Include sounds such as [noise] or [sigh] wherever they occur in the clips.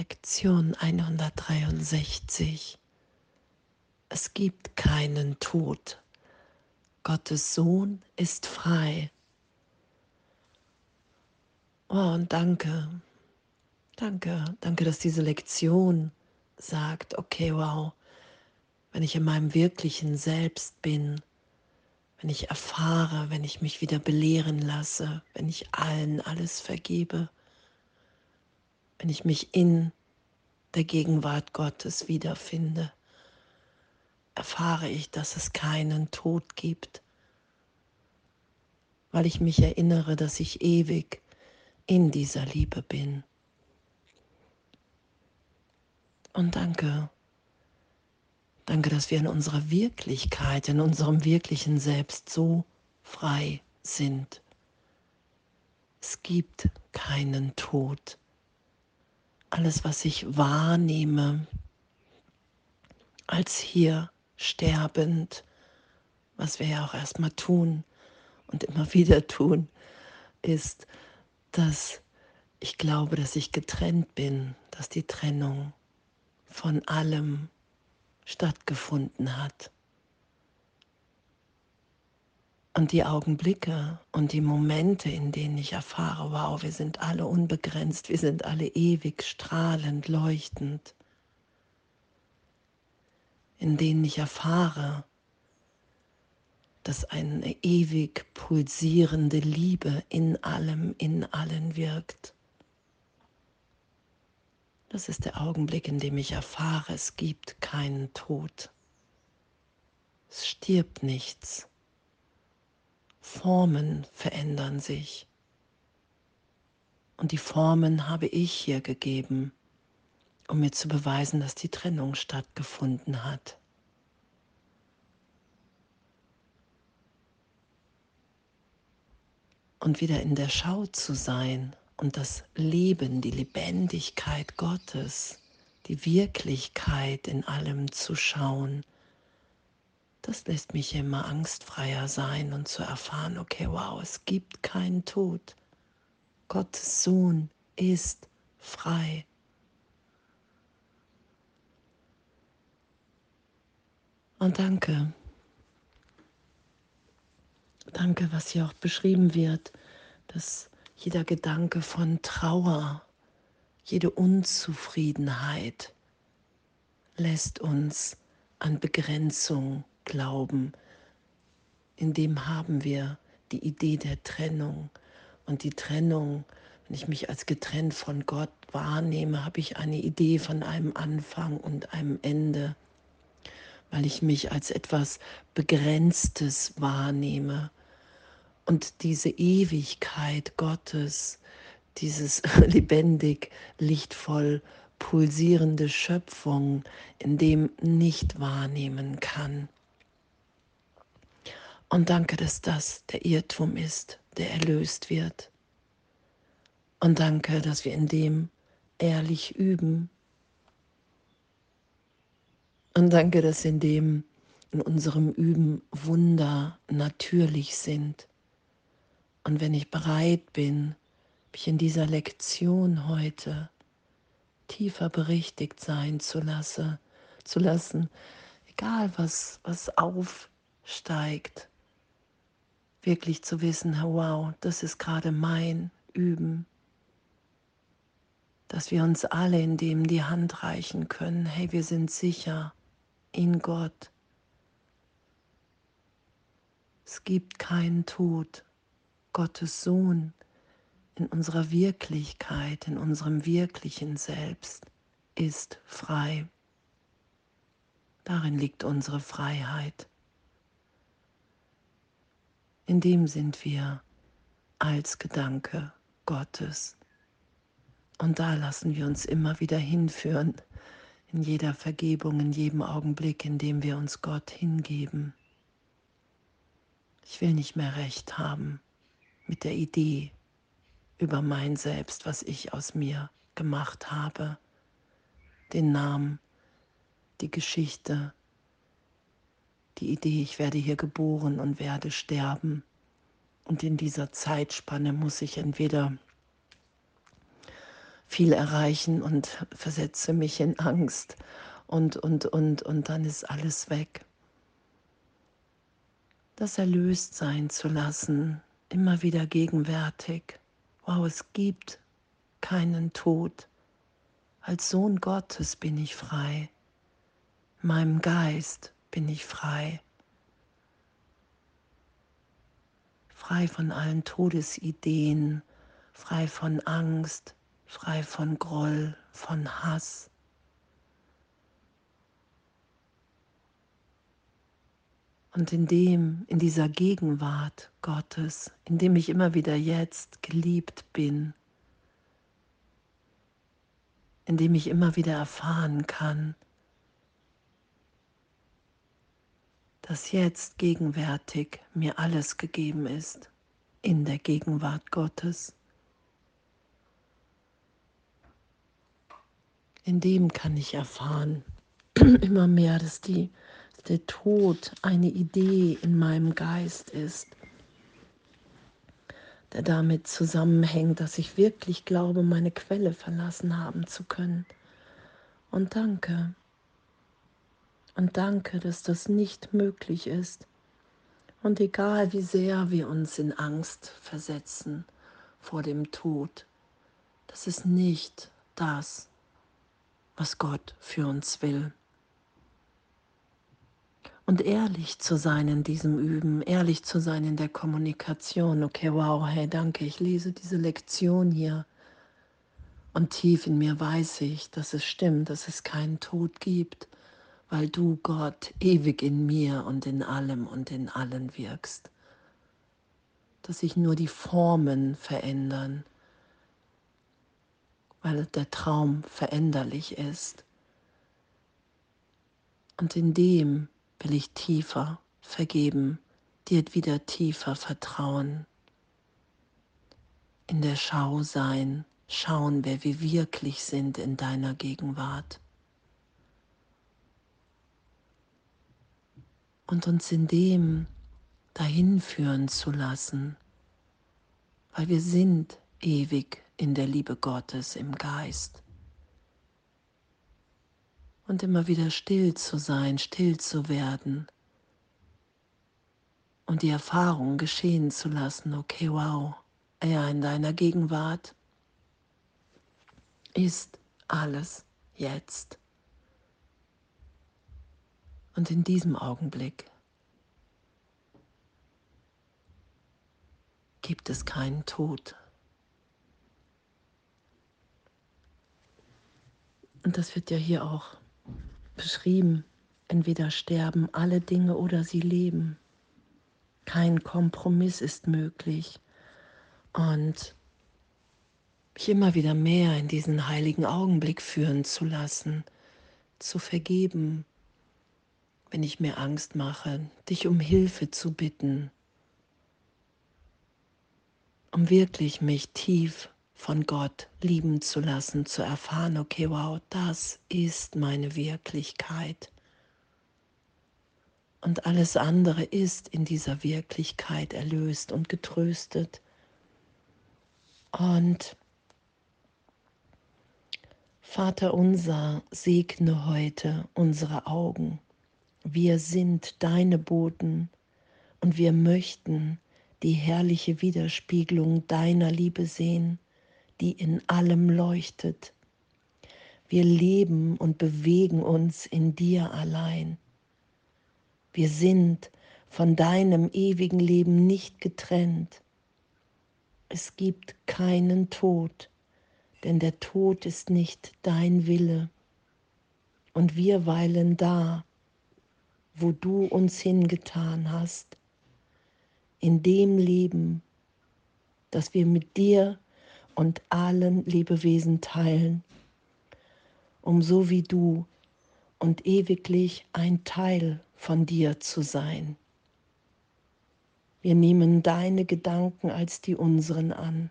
Lektion 163. Es gibt keinen Tod. Gottes Sohn ist frei. Oh, und danke, danke, danke, dass diese Lektion sagt, okay, wow, wenn ich in meinem wirklichen Selbst bin, wenn ich erfahre, wenn ich mich wieder belehren lasse, wenn ich allen alles vergebe, wenn ich mich in der Gegenwart Gottes wiederfinde, erfahre ich, dass es keinen Tod gibt, weil ich mich erinnere, dass ich ewig in dieser Liebe bin. Und danke, danke, dass wir in unserer Wirklichkeit, in unserem wirklichen Selbst so frei sind. Es gibt keinen Tod alles, was ich wahrnehme, als hier sterbend, was wir ja auch erstmal tun und immer wieder tun, ist, dass ich glaube, dass ich getrennt bin, dass die Trennung von allem stattgefunden hat. Und die Augenblicke und die Momente, in denen ich erfahre, wow, wir sind alle unbegrenzt, wir sind alle ewig strahlend, leuchtend, in denen ich erfahre, dass eine ewig pulsierende Liebe in allem, in allen wirkt. Das ist der Augenblick, in dem ich erfahre, es gibt keinen Tod. Es stirbt nichts. Formen verändern sich. Und die Formen habe ich hier gegeben, um mir zu beweisen, dass die Trennung stattgefunden hat. Und wieder in der Schau zu sein und das Leben, die Lebendigkeit Gottes, die Wirklichkeit in allem zu schauen das lässt mich immer angstfreier sein und zu erfahren, okay, wow, es gibt keinen Tod. Gottes Sohn ist frei. Und danke. Danke, was hier auch beschrieben wird, dass jeder Gedanke von Trauer, jede Unzufriedenheit lässt uns an Begrenzung Glauben, in dem haben wir die Idee der Trennung. Und die Trennung, wenn ich mich als getrennt von Gott wahrnehme, habe ich eine Idee von einem Anfang und einem Ende, weil ich mich als etwas Begrenztes wahrnehme. Und diese Ewigkeit Gottes, dieses [laughs] lebendig, lichtvoll pulsierende Schöpfung, in dem nicht wahrnehmen kann. Und danke, dass das der Irrtum ist, der erlöst wird. Und danke, dass wir in dem ehrlich üben. Und danke, dass in dem, in unserem Üben Wunder natürlich sind. Und wenn ich bereit bin, mich in dieser Lektion heute tiefer berichtigt sein zu, lasse, zu lassen, egal was, was aufsteigt, wirklich zu wissen, wow, das ist gerade mein Üben, dass wir uns alle in dem die Hand reichen können, hey, wir sind sicher in Gott. Es gibt keinen Tod. Gottes Sohn in unserer Wirklichkeit, in unserem wirklichen Selbst ist frei. Darin liegt unsere Freiheit in dem sind wir als Gedanke Gottes. Und da lassen wir uns immer wieder hinführen, in jeder Vergebung, in jedem Augenblick, in dem wir uns Gott hingeben. Ich will nicht mehr recht haben mit der Idee über mein Selbst, was ich aus mir gemacht habe, den Namen, die Geschichte, die Idee, ich werde hier geboren und werde sterben. Und in dieser Zeitspanne muss ich entweder viel erreichen und versetze mich in Angst und, und, und, und dann ist alles weg. Das erlöst sein zu lassen, immer wieder gegenwärtig. Wow, es gibt keinen Tod. Als Sohn Gottes bin ich frei. In meinem Geist bin ich frei. Frei von allen Todesideen, frei von Angst, frei von Groll, von Hass. Und in dem, in dieser Gegenwart Gottes, in dem ich immer wieder jetzt geliebt bin, in dem ich immer wieder erfahren kann, dass jetzt gegenwärtig mir alles gegeben ist in der Gegenwart Gottes. in dem kann ich erfahren [clears throat] immer mehr, dass, die, dass der Tod eine Idee in meinem Geist ist, der damit zusammenhängt, dass ich wirklich glaube, meine Quelle verlassen haben zu können. Und danke. Und danke, dass das nicht möglich ist. Und egal wie sehr wir uns in Angst versetzen vor dem Tod, das ist nicht das, was Gott für uns will. Und ehrlich zu sein in diesem Üben, ehrlich zu sein in der Kommunikation. Okay, wow, hey, danke, ich lese diese Lektion hier. Und tief in mir weiß ich, dass es stimmt, dass es keinen Tod gibt, weil du, Gott, ewig in mir und in allem und in allen wirkst. Dass sich nur die Formen verändern, weil der Traum veränderlich ist. Und in dem will ich tiefer vergeben, dir wieder tiefer vertrauen, in der Schau sein, schauen, wer wir wirklich sind in deiner Gegenwart. Und uns in dem dahin führen zu lassen, weil wir sind ewig in der Liebe Gottes im Geist. Und immer wieder still zu sein, still zu werden und die Erfahrung geschehen zu lassen, okay, wow, ja, in deiner Gegenwart ist alles jetzt. Und in diesem Augenblick gibt es keinen Tod. Und das wird ja hier auch beschrieben. Entweder sterben alle Dinge oder sie leben. Kein Kompromiss ist möglich. Und mich immer wieder mehr in diesen heiligen Augenblick führen zu lassen, zu vergeben, wenn ich mir Angst mache, dich um Hilfe zu bitten, um wirklich mich tief von Gott lieben zu lassen, zu erfahren, okay, wow, das ist meine Wirklichkeit. Und alles andere ist in dieser Wirklichkeit erlöst und getröstet. Und Vater unser, segne heute unsere Augen. Wir sind deine Boten und wir möchten die herrliche Widerspiegelung deiner Liebe sehen die in allem leuchtet. Wir leben und bewegen uns in dir allein. Wir sind von deinem ewigen Leben nicht getrennt. Es gibt keinen Tod, denn der Tod ist nicht dein Wille. Und wir weilen da, wo du uns hingetan hast, in dem Leben, das wir mit dir und allen Lebewesen teilen, um so wie du und ewiglich ein Teil von dir zu sein. Wir nehmen deine Gedanken als die unseren an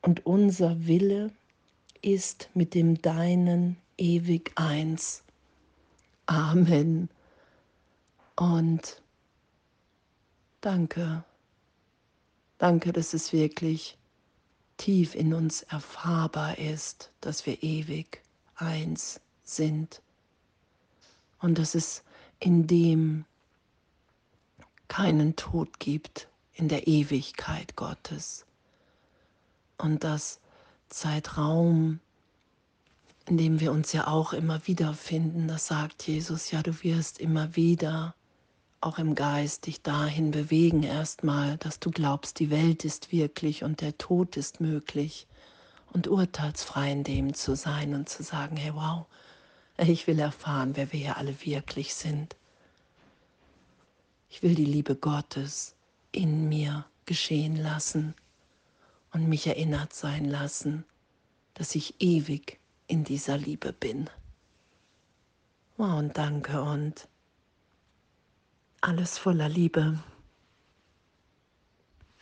und unser Wille ist mit dem deinen ewig eins. Amen. Und danke. Danke, dass es wirklich tief in uns erfahrbar ist, dass wir ewig eins sind und dass es in dem keinen Tod gibt in der Ewigkeit Gottes und dass Zeitraum, in dem wir uns ja auch immer wieder finden, das sagt Jesus, ja, du wirst immer wieder auch im Geist dich dahin bewegen erstmal, dass du glaubst, die Welt ist wirklich und der Tod ist möglich und urteilsfrei in dem zu sein und zu sagen, hey wow, ich will erfahren, wer wir hier alle wirklich sind. Ich will die Liebe Gottes in mir geschehen lassen und mich erinnert sein lassen, dass ich ewig in dieser Liebe bin. Wow, und danke und alles voller Liebe.